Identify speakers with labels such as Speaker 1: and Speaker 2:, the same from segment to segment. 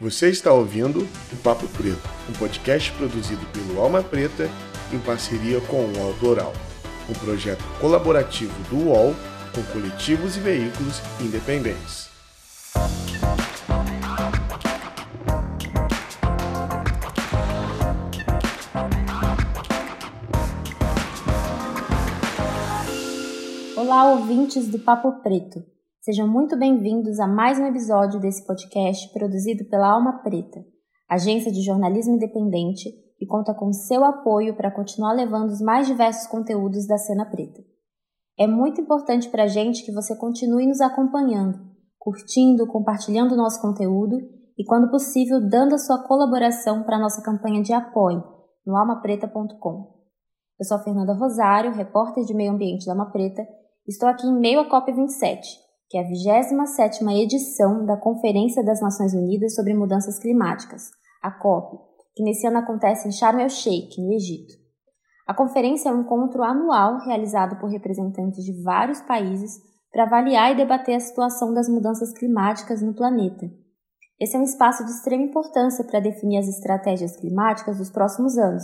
Speaker 1: Você está ouvindo o Papo Preto, um podcast produzido pelo Alma Preta em parceria com o Autoral, um projeto colaborativo do UOL com coletivos e veículos independentes.
Speaker 2: Olá, ouvintes do Papo Preto. Sejam muito bem-vindos a mais um episódio desse podcast produzido pela Alma Preta, agência de jornalismo independente e conta com seu apoio para continuar levando os mais diversos conteúdos da cena preta. É muito importante para a gente que você continue nos acompanhando, curtindo, compartilhando o nosso conteúdo e, quando possível, dando a sua colaboração para a nossa campanha de apoio no almapreta.com. Eu sou a Fernanda Rosário, repórter de meio ambiente da Alma Preta, e estou aqui em meio à COP27, que é a 27ª edição da Conferência das Nações Unidas sobre Mudanças Climáticas, a COP, que nesse ano acontece em Sharm el-Sheikh, no Egito. A conferência é um encontro anual realizado por representantes de vários países para avaliar e debater a situação das mudanças climáticas no planeta. Esse é um espaço de extrema importância para definir as estratégias climáticas dos próximos anos,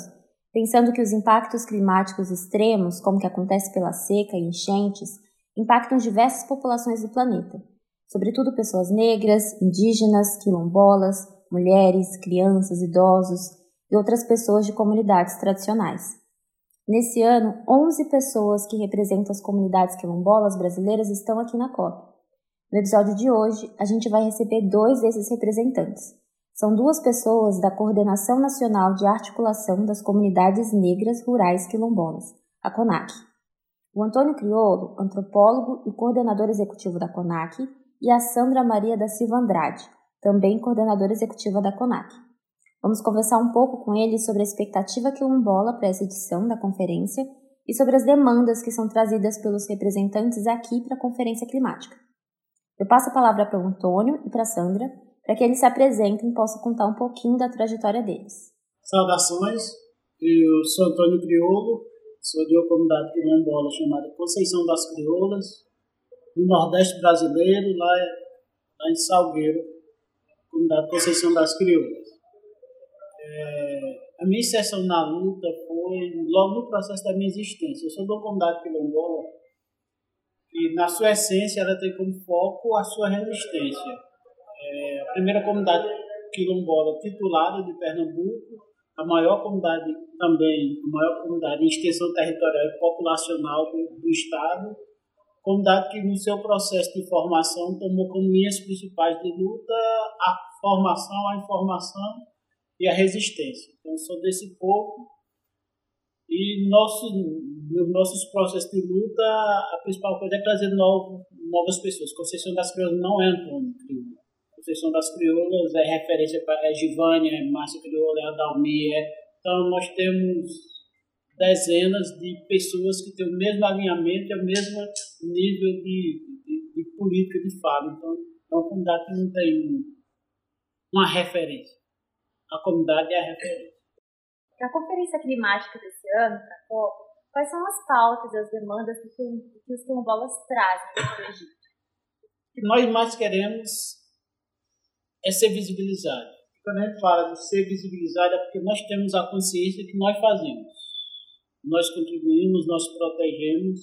Speaker 2: pensando que os impactos climáticos extremos, como que acontece pela seca e enchentes, impactam diversas populações do planeta, sobretudo pessoas negras, indígenas, quilombolas, mulheres, crianças, idosos e outras pessoas de comunidades tradicionais. Nesse ano, 11 pessoas que representam as comunidades quilombolas brasileiras estão aqui na COP. No episódio de hoje, a gente vai receber dois desses representantes. São duas pessoas da Coordenação Nacional de Articulação das Comunidades Negras Rurais Quilombolas, a CONAC. O Antônio Criolo, antropólogo e coordenador executivo da CONAC, e a Sandra Maria da Silva Andrade, também coordenadora executiva da CONAC. Vamos conversar um pouco com eles sobre a expectativa quilombola para essa edição da conferência e sobre as demandas que são trazidas pelos representantes aqui para a Conferência Climática. Eu passo a palavra para o Antônio e para a Sandra para que eles se apresentem e possam contar um pouquinho da trajetória deles.
Speaker 3: Saudações, eu sou Antônio Criolo, Sou de uma comunidade quilombola chamada Conceição das Crioulas, no Nordeste brasileiro, lá, lá em Salgueiro, comunidade Conceição das Crioulas. É, a minha inserção na luta foi logo no processo da minha existência. Eu sou de uma comunidade quilombola e, na sua essência, ela tem como foco a sua resistência. É, a primeira comunidade quilombola titulada de Pernambuco, a maior comunidade também, a maior comunidade em extensão territorial e populacional do, do Estado, comunidade que no seu processo de formação tomou como linhas principais de luta a formação, a informação e a resistência. Então, sou desse povo e nosso, nos nossos processos de luta, a principal coisa é trazer novo, novas pessoas. Conceição das Crioulas não é Antônio Crioulo. Conceição das Crioulas é referência para é Givânia, é Márcia Crioula, é Adalmir. Então, nós temos dezenas de pessoas que têm o mesmo alinhamento e o mesmo nível de, de, de política de fala. Então, é uma comunidade que não tem uma referência. A comunidade é a referência.
Speaker 2: Para a Conferência Climática desse ano, para a COP, quais são as pautas e as demandas que, que os quilombolas trazem para o Egito?
Speaker 3: Nós mais queremos é ser visibilizado. Quando a gente fala de ser visibilizado é porque nós temos a consciência que nós fazemos. Nós contribuímos, nós protegemos,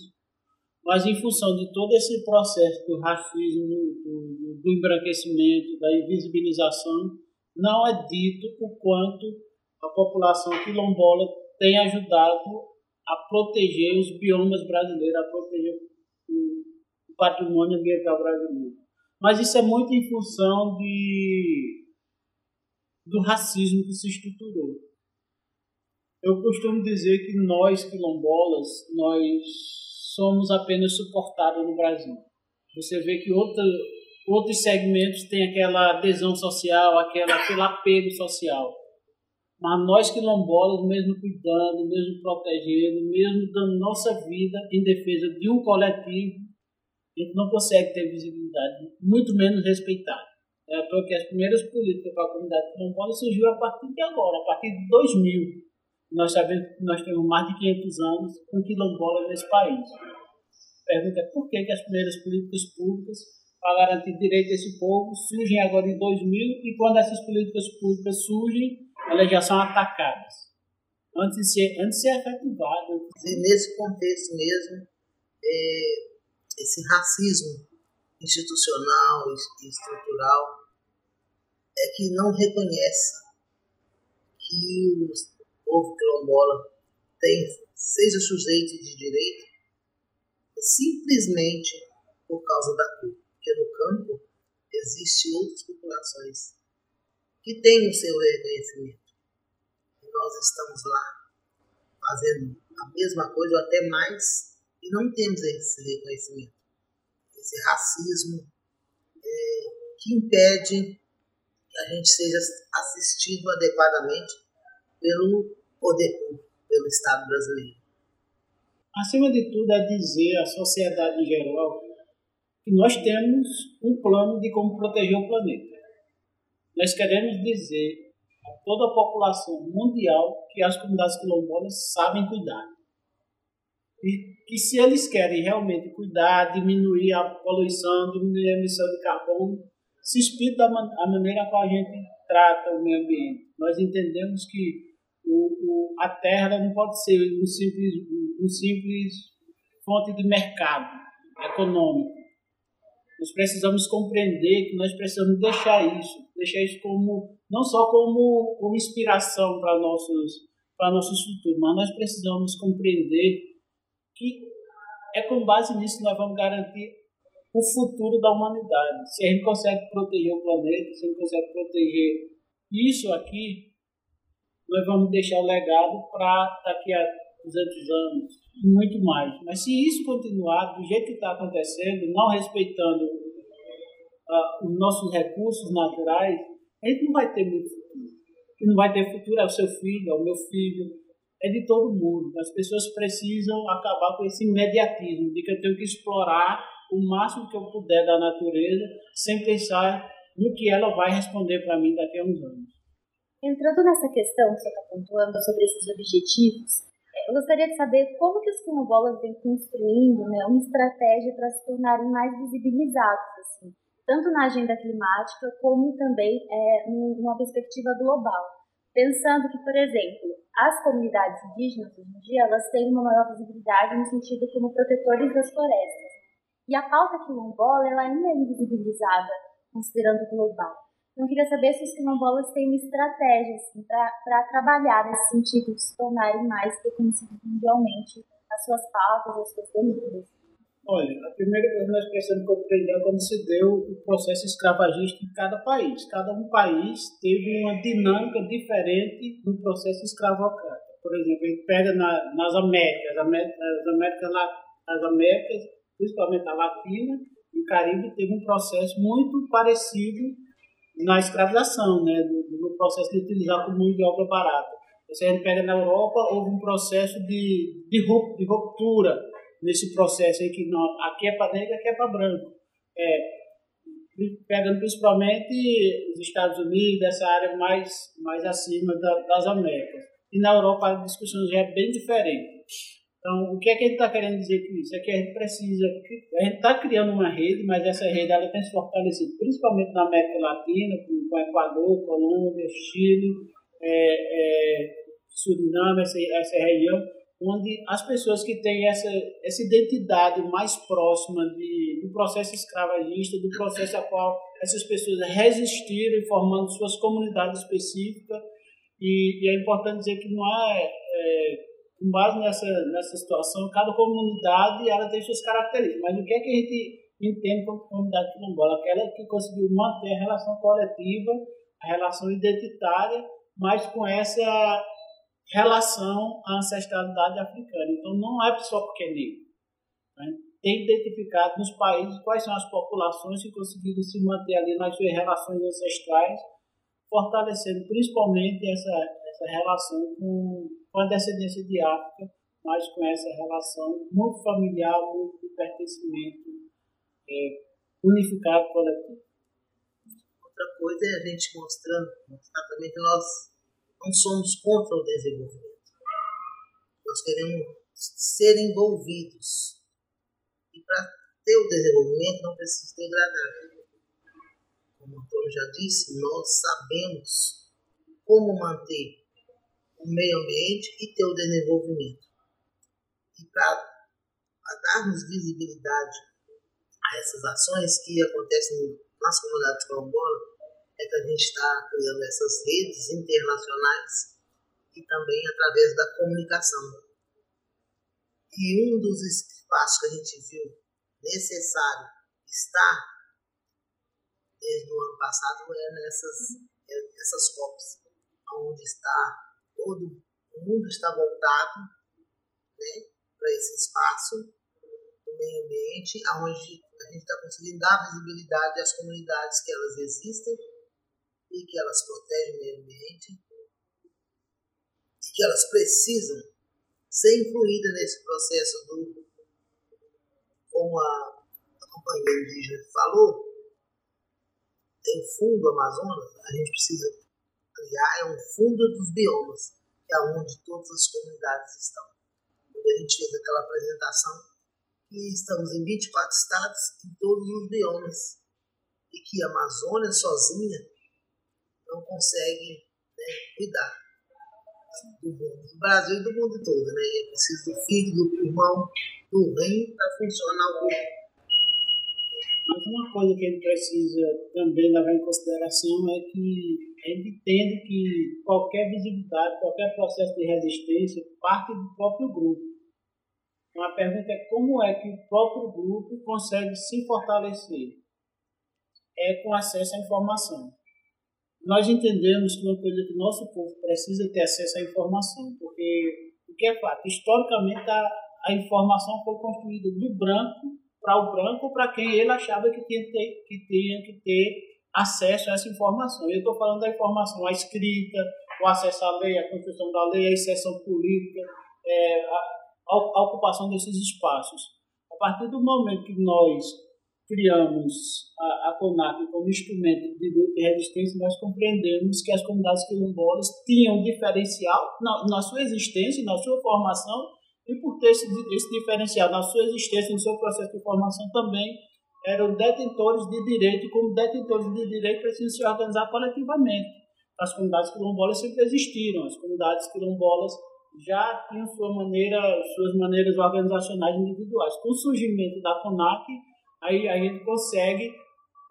Speaker 3: mas em função de todo esse processo do racismo, do, do embranquecimento, da invisibilização, não é dito o quanto a população quilombola tem ajudado a proteger os biomas brasileiros, a proteger o patrimônio ambiental brasileiro. Mas isso é muito em função de, do racismo que se estruturou. Eu costumo dizer que nós, quilombolas, nós somos apenas suportados no Brasil. Você vê que outro, outros segmentos têm aquela adesão social, aquela, aquele apego social. Mas nós quilombolas, mesmo cuidando, mesmo protegendo, mesmo dando nossa vida em defesa de um coletivo, gente não consegue ter visibilidade, muito menos respeitado. É porque as primeiras políticas para a comunidade quilombola surgiu a partir de agora, a partir de 2000. Nós sabemos que nós temos mais de 500 anos com quilombola nesse país. A pergunta é por que, que as primeiras políticas públicas para garantir direito desse povo surgem agora em 2000 e quando essas políticas públicas surgem, elas já são atacadas antes de ser, antes de ser efetivadas.
Speaker 4: E nesse contexto mesmo, é, esse racismo institucional e estrutural é que não reconhece que o povo quilombola tem, seja sujeito de direito simplesmente por causa da cor. Porque no campo existem outras populações que têm o seu reconhecimento. E nós estamos lá fazendo a mesma coisa ou até mais e não temos esse reconhecimento. Esse racismo é, que impede que a gente seja assistido adequadamente pelo poder público, pelo Estado brasileiro.
Speaker 3: Acima de tudo, é dizer à sociedade em geral que nós temos um plano de como proteger o planeta. Nós queremos dizer a toda a população mundial que as comunidades quilombolas sabem cuidar. Que se eles querem realmente cuidar, diminuir a poluição, diminuir a emissão de carbono, se inspire man a maneira como a gente trata o meio ambiente. Nós entendemos que o, o, a terra não pode ser um simples, um simples fonte de mercado econômico. Nós precisamos compreender que nós precisamos deixar isso, deixar isso como não só como, como inspiração para nossos para nossos futuros, mas nós precisamos compreender que é com base nisso que nós vamos garantir o futuro da humanidade. Se a gente consegue proteger o planeta, se a gente consegue proteger isso aqui, nós vamos deixar o legado para daqui a 200 anos, muito mais. Mas se isso continuar do jeito que está acontecendo, não respeitando uh, os nossos recursos naturais, a gente não vai ter muito futuro. Quem não vai ter futuro é o seu filho, é o meu filho, é de todo mundo. As pessoas precisam acabar com esse imediatismo de que eu tenho que explorar o máximo que eu puder da natureza sem pensar no que ela vai responder para mim daqui a uns anos.
Speaker 2: Entrando nessa questão que você está pontuando sobre esses objetivos, é, eu gostaria de saber como que os quilombolas vêm construindo né, uma estratégia para se tornarem mais visibilizados, assim, tanto na agenda climática como também é, numa perspectiva global. Pensando que, por exemplo, as comunidades indígenas hoje em dia elas têm uma maior visibilidade no sentido como protetores das florestas. E a pauta quilombola ela ainda é invisibilizada, considerando global. Então, eu queria saber se os quilombolas têm uma estratégia assim, para trabalhar nesse sentido de se tornarem mais reconhecidos mundialmente as suas pautas, as suas demandas.
Speaker 3: Olha, a primeira coisa que nós precisamos compreender é como se deu o processo escravagista em cada país. Cada um país teve uma dinâmica diferente no processo escravocrata. Por exemplo, a gente pega na, nas Américas, as Américas, as Américas, principalmente a Latina e o Caribe, teve um processo muito parecido na escravização, né, no, processo de utilizar como mão de obra barata. Se a gente pega na Europa, houve um processo de, de ruptura nesse processo aí, que não, aqui é para negro, aqui é para branco. É, pegando principalmente os Estados Unidos, essa área mais, mais acima da, das Américas. E na Europa a discussão já é bem diferente. Então, o que é que a gente está querendo dizer com isso? É que a gente precisa, a gente está criando uma rede, mas essa rede ela tem se fortalecido principalmente na América Latina, com, com Equador, Colômbia, Chile, é, é, Suriname, essa, essa região, onde as pessoas que têm essa, essa identidade mais próxima de, do processo escravagista, do processo a qual essas pessoas resistiram formando suas comunidades específicas, e, e é importante dizer que não é, é com base nessa, nessa situação, cada comunidade ela tem suas características. Mas o que é que a gente entende como comunidade quilombola? Aquela que conseguiu manter a relação coletiva, a relação identitária, mas com essa relação à ancestralidade africana. Então não é só porque é negro. Né? Tem identificado nos países quais são as populações que conseguiram se manter ali nas suas relações ancestrais, fortalecendo principalmente essa, essa relação com com a descendência de África, mas com essa relação muito familiar, muito de pertencimento é, unificado coletivo.
Speaker 4: Outra coisa é a gente mostrando, que nós não somos contra o desenvolvimento. Nós queremos ser envolvidos. E para teu desenvolvimento não precisa degradar. Como o Antônio já disse, nós sabemos como manter o meio ambiente e teu desenvolvimento. E para darmos visibilidade a essas ações que acontecem nas comunidades quilombolas, é que a gente está criando essas redes internacionais e também através da comunicação. E um dos espaços que a gente viu necessário estar desde o ano passado é nessas, é nessas COPs, onde está todo o mundo está voltado né, para esse espaço do meio ambiente, onde a gente está conseguindo dar visibilidade às comunidades que elas existem e que elas protegem o meio ambiente e que elas precisam ser incluídas nesse processo do, como a, a companhia indígena falou, tem fundo Amazonas, a gente precisa criar é um fundo dos biomas, que é onde todas as comunidades estão. Quando a gente fez aquela apresentação, que estamos em 24 estados, em todos os biomas, e que a Amazônia sozinha não consegue né, cuidar do mundo, do Brasil e do mundo todo. Né? É preciso do fígado, do pulmão, do rim para funcionar o corpo.
Speaker 3: Mas uma coisa que gente precisa também levar em consideração é que gente entende que qualquer visibilidade, qualquer processo de resistência parte do próprio grupo. Então a pergunta é como é que o próprio grupo consegue se fortalecer? É com acesso à informação nós entendemos que uma coisa que o nosso povo precisa ter acesso à informação, porque o que é fato, historicamente a, a informação foi construída do branco para o branco, para quem ele achava que tinha, ter, que tinha que ter acesso a essa informação. Eu estou falando da informação, a escrita, o acesso à lei, a construção da lei, a exceção política, é, a, a ocupação desses espaços. A partir do momento que nós criamos a, a CONAP como instrumento de luta e resistência, nós compreendemos que as comunidades quilombolas tinham diferencial na, na sua existência, na sua formação, e por ter esse, esse diferencial na sua existência, no seu processo de formação também, eram detentores de direito, e como detentores de direito precisam se organizar coletivamente. As comunidades quilombolas sempre existiram, as comunidades quilombolas já tinham sua maneira, suas maneiras organizacionais individuais. Com o surgimento da CONAC, aí a gente consegue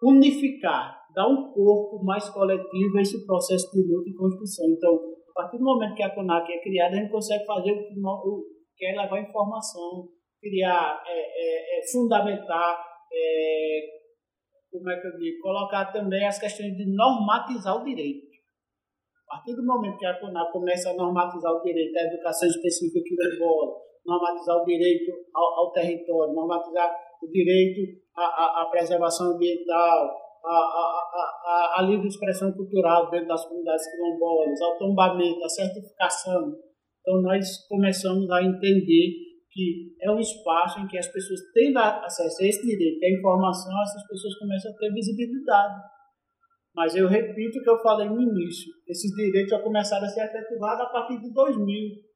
Speaker 3: unificar, dar um corpo mais coletivo a esse processo de luta e construção. Então, a partir do momento que a CONAC é criada, a gente consegue fazer o que, o, que é levar informação, criar, é, é, é fundamentar, é, como é que eu digo, colocar também as questões de normatizar o direito. A partir do momento que a CONAC começa a normatizar o direito à educação específica quilombola, normatizar o direito ao, ao território, normatizar o direito à, à, preservação ambiental, a, a, livre expressão cultural dentro das comunidades quilombolas, ao tombamento, a certificação. Então, nós começamos a entender que é um espaço em que as pessoas tendo acesso a esse direito, a informação, essas pessoas começam a ter visibilidade. Mas eu repito o que eu falei no início: esses direitos já começaram a ser efetivados a partir de 2000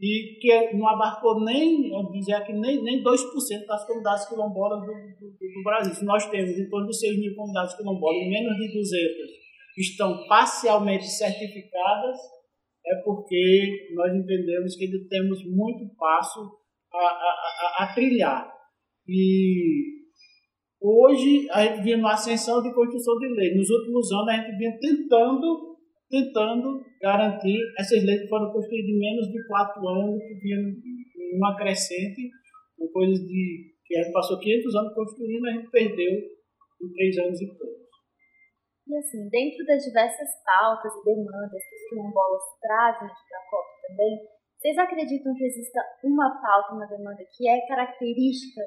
Speaker 3: e que não abarcou nem, dizer aqui, nem, nem 2% das comunidades quilombolas do, do, do, Brasil. Se nós temos em torno de 6 mil comunidades quilombolas e menos de 200 estão parcialmente certificadas, é porque nós entendemos que ainda temos muito passo a, a, a, a trilhar. E hoje a gente vinha numa ascensão de construção de lei. Nos últimos anos a gente vinha tentando tentando garantir essas leis que foram construídas em menos de quatro anos, que vinham uma crescente, uma coisa de que a gente passou 500 anos construindo, a gente perdeu em três anos e pouco.
Speaker 2: E assim, dentro das diversas pautas e demandas que os quilombolas trazem aqui para a COP também, vocês acreditam que exista uma pauta, uma demanda que é característica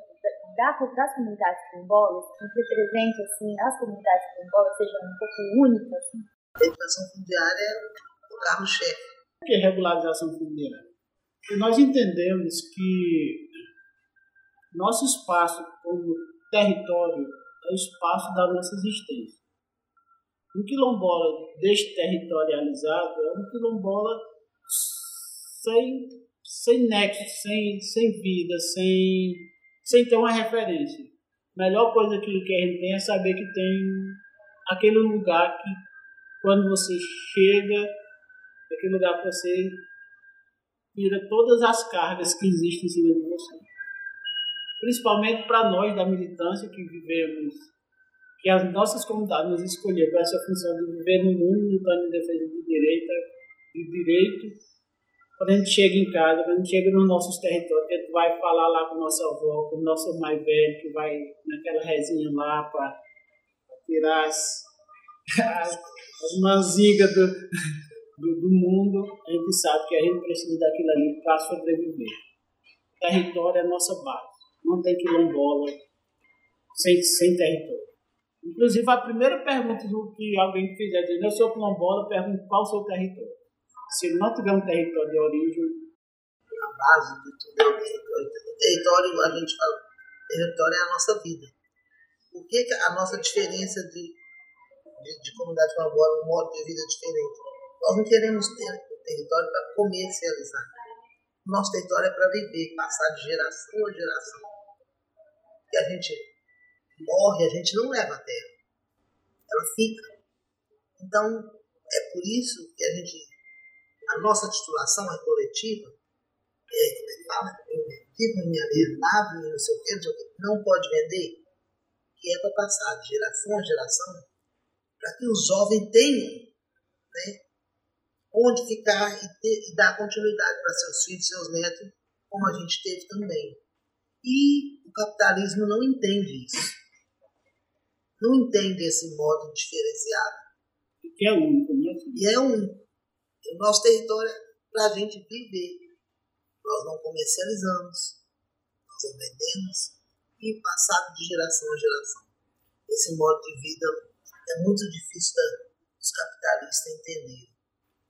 Speaker 2: da, das comunidades quilombolas, que represente assim, as comunidades quilombolas, seja um pouco única? Assim?
Speaker 4: Educação fundiária é o carro-chefe.
Speaker 3: O que é regularização fundiária? nós entendemos que nosso espaço como território é o espaço da nossa existência. Um quilombola desterritorializado é um quilombola sem, sem nexo, sem, sem vida, sem, sem ter uma referência. A melhor coisa que, que a gente tem é saber que tem aquele lugar que, quando você chega, aquele lugar que você tira todas as cargas que existem em cima de você. Principalmente para nós da militância que vivemos, que as nossas comunidades nos escolheram com essa função de viver no mundo lutando em defesa de direito, de direito quando a gente chega em casa, quando a gente chega nos nossos territórios, a gente vai falar lá com nossa avó, com nosso mais velho, que vai naquela resinha lá para tirar as, as, as do, do, do, mundo, a gente sabe que a gente precisa daquilo ali para sobreviver. O território é a nossa base. Não tem quilombola sem, sem território. Inclusive, a primeira pergunta do que alguém fizer dizendo eu sou quilombola, pergunta qual o seu território. Se não tiver um território de origem.
Speaker 4: A base de tudo é o território. O território, a gente fala, território é a nossa vida. O que a nossa diferença de, de, de comunidade quilombola, um modo de vida diferente? Nós não queremos ter o território para comercializar. Nosso território é para viver, passar de geração a geração. E a gente morre, a gente não leva a terra. Ela fica. Então, é por isso que a gente a nossa titulação é coletiva, é, como é que fala? Minha nave, não sei o que, não pode vender, que é para passar de geração a geração, para que os jovens tenham né, onde ficar e, ter, e dar continuidade para seus filhos, seus netos, como a gente teve também. E o capitalismo não entende isso. Não entende esse modo diferenciado.
Speaker 3: Que é único, né?
Speaker 4: E é único. O nosso território é para a gente viver. Nós não comercializamos, nós não vendemos e passado de geração a geração. Esse modo de vida é muito difícil dos capitalistas entenderem.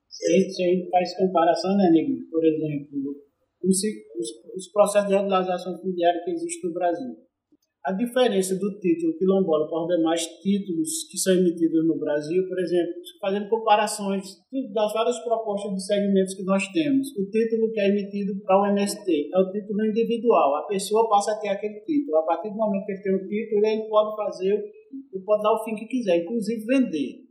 Speaker 3: Se a gente faz comparação, né, Nego? Por exemplo, os, os, os processos de regularização fundiária que existem no Brasil a diferença do título quilombola para os demais títulos que são emitidos no Brasil, por exemplo, fazendo comparações das várias propostas de segmentos que nós temos. O título que é emitido para o MST é o título individual. A pessoa passa a ter aquele título. A partir do momento que ele tem o título, ele pode fazer, ele pode dar o fim que quiser, inclusive vender.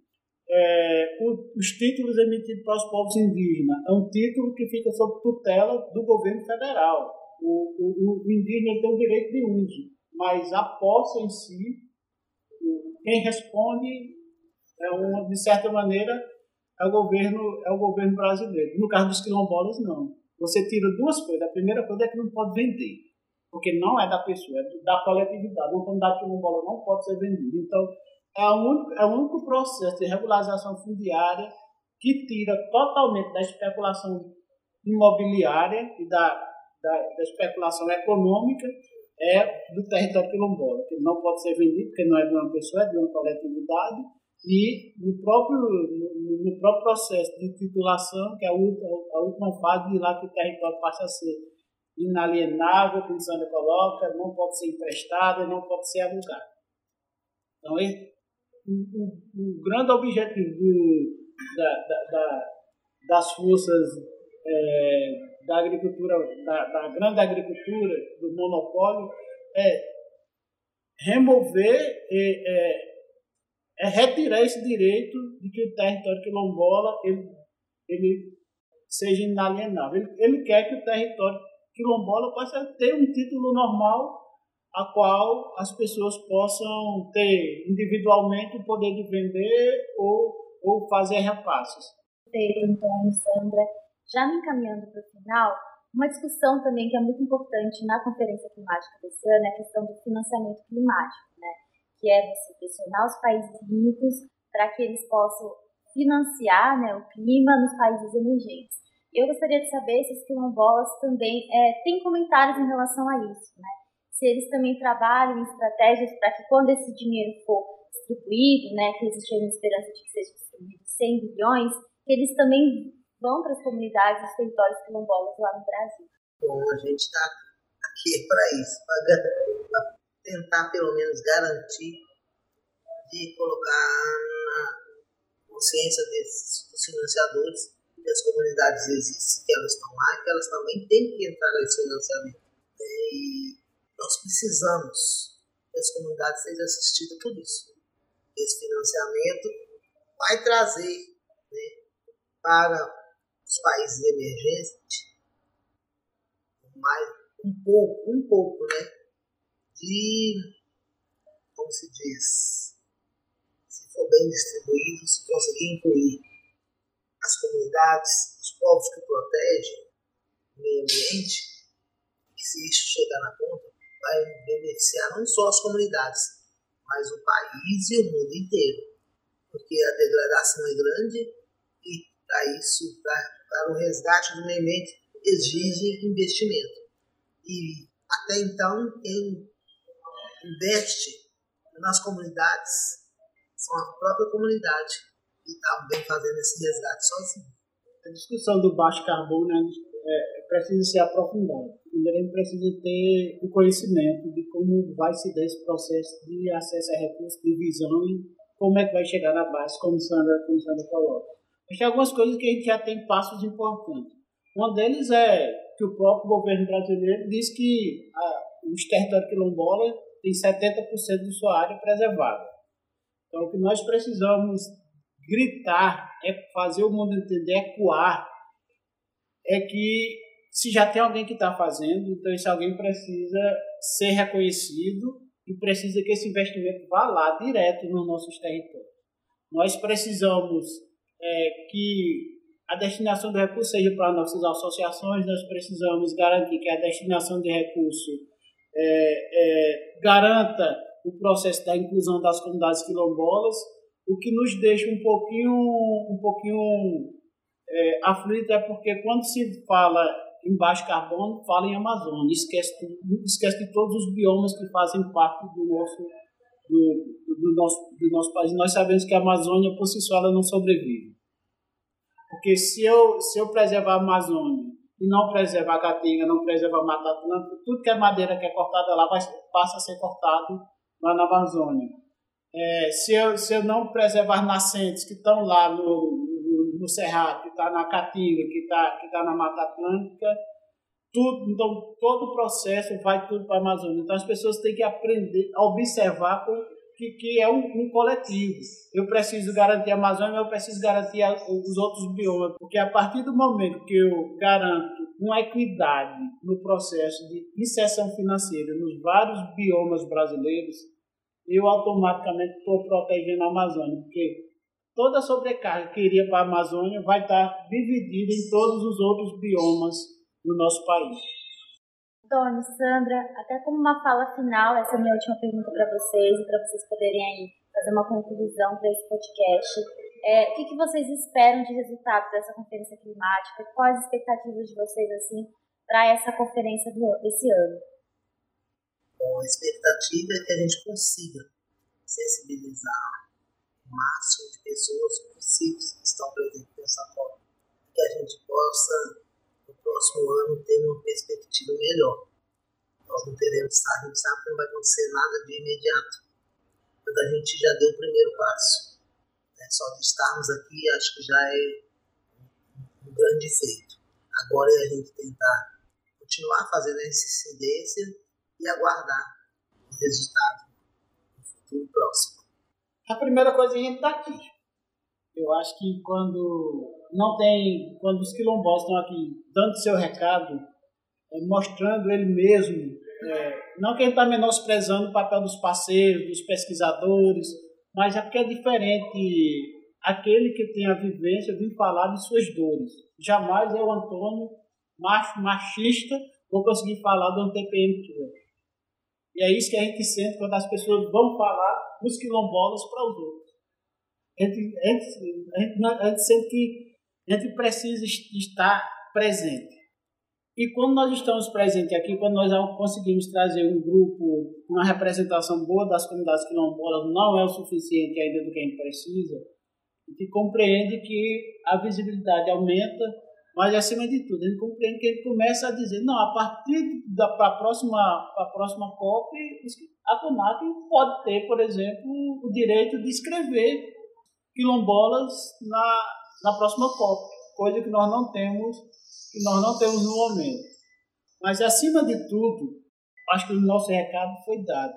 Speaker 3: É, os títulos emitidos para os povos indígenas é um título que fica sob tutela do governo federal. O, o, o indígena tem o direito de uso mas a posse em si, quem responde é de certa maneira é o governo é o governo brasileiro. No caso dos quilombolas não. Você tira duas coisas. A primeira coisa é que não pode vender, porque não é da pessoa, é da coletividade. Uma comunidade quilombola não pode ser vendida. Então é o único, é o único processo de regularização fundiária que tira totalmente da especulação imobiliária e da, da, da especulação econômica é do território quilombola, que não pode ser vendido porque não é de uma pessoa, é de uma coletividade, e no próprio, no, no próprio processo de titulação, que é a última, a última fase de lá que o território passa a ser inalienável, como Sandra coloca, não pode ser emprestado, não pode ser alugado. Então, esse, o, o, o grande objetivo do, da, da, da, das forças é, da agricultura, da, da grande agricultura, do monopólio, é remover, é, é, é, retirar esse direito de que o território quilombola ele, ele seja inalienável. Ele, ele quer que o território quilombola passe a ter um título normal a qual as pessoas possam ter individualmente o poder de vender ou, ou fazer repasses.
Speaker 2: Perfeito, Antônio, Sandra. Já me encaminhando para o final, uma discussão também que é muito importante na Conferência Climática desse ano é a questão do financiamento climático, né? que é você pressionar os países ricos para que eles possam financiar né, o clima nos países emergentes. Eu gostaria de saber se os quilombolas também é, têm comentários em relação a isso, né? se eles também trabalham estratégias para que quando esse dinheiro for distribuído, né, que existe uma esperança de que seja distribuído 100 bilhões, que eles também vão para as comunidades, os territórios quilombolas lá no Brasil.
Speaker 4: Bom, a gente está aqui para isso, para tentar pelo menos garantir de colocar na consciência desses dos financiadores que as comunidades existem, que elas estão lá, que elas também têm que entrar nesse financiamento. E nós precisamos que as comunidades sejam assistidas por isso. Esse financiamento vai trazer né, para os países emergentes mais, um pouco, um pouco, né, de, como se diz, se for bem distribuído, se conseguir incluir as comunidades, os povos que protegem o meio ambiente, que se isso chegar na ponta, vai beneficiar não só as comunidades, mas o país e o mundo inteiro. Porque a degradação é grande e para isso, para o resgate do meio ambiente, exige investimento. E até então, quem investe nas comunidades são a própria comunidade que está bem fazendo esse resgate sozinho.
Speaker 3: A discussão do baixo carbono é, precisa ser aprofundada. Primeiro, precisa ter o conhecimento de como vai se dar esse processo de acesso a recursos, de visão e como é que vai chegar na base, como Sandra, como Sandra coloca. Mas tem algumas coisas que a gente já tem passos importantes. Um deles é que o próprio governo brasileiro diz que a, os territórios quilombola tem 70% de sua área preservada. Então, o que nós precisamos gritar é fazer o mundo entender, ecoar, é que se já tem alguém que está fazendo, então esse alguém precisa ser reconhecido e precisa que esse investimento vá lá direto nos nossos territórios. Nós precisamos é, que a destinação do recurso seja para nossas associações, nós precisamos garantir que a destinação de recurso é, é, garanta o processo da inclusão das comunidades quilombolas, o que nos deixa um pouquinho, um pouquinho é, aflito é porque quando se fala em baixo carbono, fala em Amazônia, esquece, esquece de todos os biomas que fazem parte do nosso, do, do, nosso, do nosso país. Nós sabemos que a Amazônia, por si só, ela não sobrevive. Porque se eu, se eu preservar a Amazônia e não preservar a Caatinga, não preservar a Mata Atlântica, tudo que é madeira que é cortada lá vai, passa a ser cortado lá na Amazônia. É, se, eu, se eu não preservar nascentes que estão lá no, no, no Cerrado, que está na Caatinga, que está que tá na Mata Atlântica, tudo, então todo o processo vai tudo para a Amazônia. Então as pessoas têm que aprender a observar com que, que é um, um, coletivo. Eu preciso garantir a Amazônia, mas eu preciso garantir os outros biomas, porque a partir do momento que eu garanto uma equidade no processo de inserção financeira nos vários biomas brasileiros, eu automaticamente estou protegendo a Amazônia, porque toda a sobrecarga que iria para a Amazônia vai estar dividida em todos os outros biomas do nosso país.
Speaker 2: Tony, Sandra, até como uma fala final, essa é a minha última pergunta para vocês e para vocês poderem aí fazer uma conclusão para esse podcast. É, o que, que vocês esperam de resultado dessa conferência climática? Quais as expectativas de vocês assim para essa conferência do, desse ano?
Speaker 4: Bom, a expectativa é que a gente consiga sensibilizar o máximo de pessoas possíveis que estão presentes nessa COP, que a gente possa próximo ano ter uma perspectiva melhor. Nós não teremos, gente sabe que não vai acontecer nada de imediato, mas a gente já deu o primeiro passo. Né? Só de estarmos aqui, acho que já é um grande feito. Agora é a gente tentar continuar fazendo essa incidência e aguardar o resultado no futuro próximo.
Speaker 3: A primeira coisa é a gente está aqui. Eu acho que quando não tem, quando os quilombolas estão aqui dando seu recado, é, mostrando ele mesmo, é, não que ele está menosprezando o papel dos parceiros, dos pesquisadores, mas é porque é diferente aquele que tem a vivência vir falar de suas dores. Jamais eu, Antônio, macho, machista, vou conseguir falar do TPM E é isso que a gente sente quando as pessoas vão falar dos quilombolas para os outros. A gente, a gente, a gente, a gente sente que a gente precisa estar presente. E quando nós estamos presentes aqui, quando nós conseguimos trazer um grupo, uma representação boa das comunidades quilombolas, não é o suficiente ainda do que a gente precisa, a gente compreende que a visibilidade aumenta, mas acima de tudo, a gente compreende que ele começa a dizer, não, a partir da para a próxima, a próxima COP, a CONAC pode ter, por exemplo, o direito de escrever quilombolas na, na próxima COP, coisa que nós não temos, que nós não temos no momento. Mas acima de tudo, acho que o nosso recado foi dado.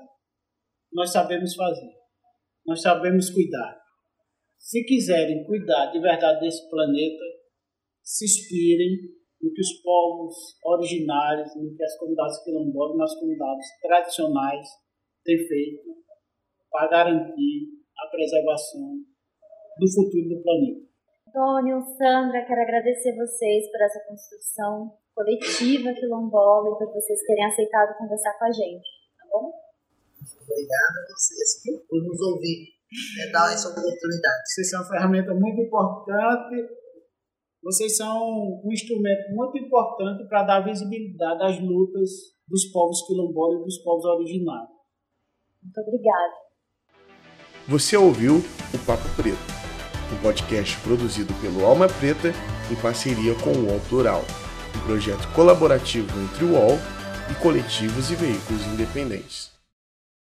Speaker 3: nós sabemos fazer. Nós sabemos cuidar. Se quiserem cuidar de verdade desse planeta, se inspirem no que os povos originários, no que as comunidades quilombolas, nas comunidades tradicionais têm feito para garantir a preservação do futuro do planeta.
Speaker 2: Antônio, Sandra, quero agradecer vocês por essa construção coletiva quilombola e por vocês terem aceitado conversar com a gente, tá bom?
Speaker 4: Obrigada a vocês por nos ouvir, é dar essa oportunidade.
Speaker 3: Vocês são uma ferramenta muito importante, vocês são um instrumento muito importante para dar visibilidade às lutas dos povos quilombolas e dos povos originários.
Speaker 2: Muito obrigada.
Speaker 1: Você ouviu o Papo Preto, um podcast produzido pelo Alma Preta em parceria com o UOL Plural, um projeto colaborativo entre o UOL e coletivos e veículos independentes.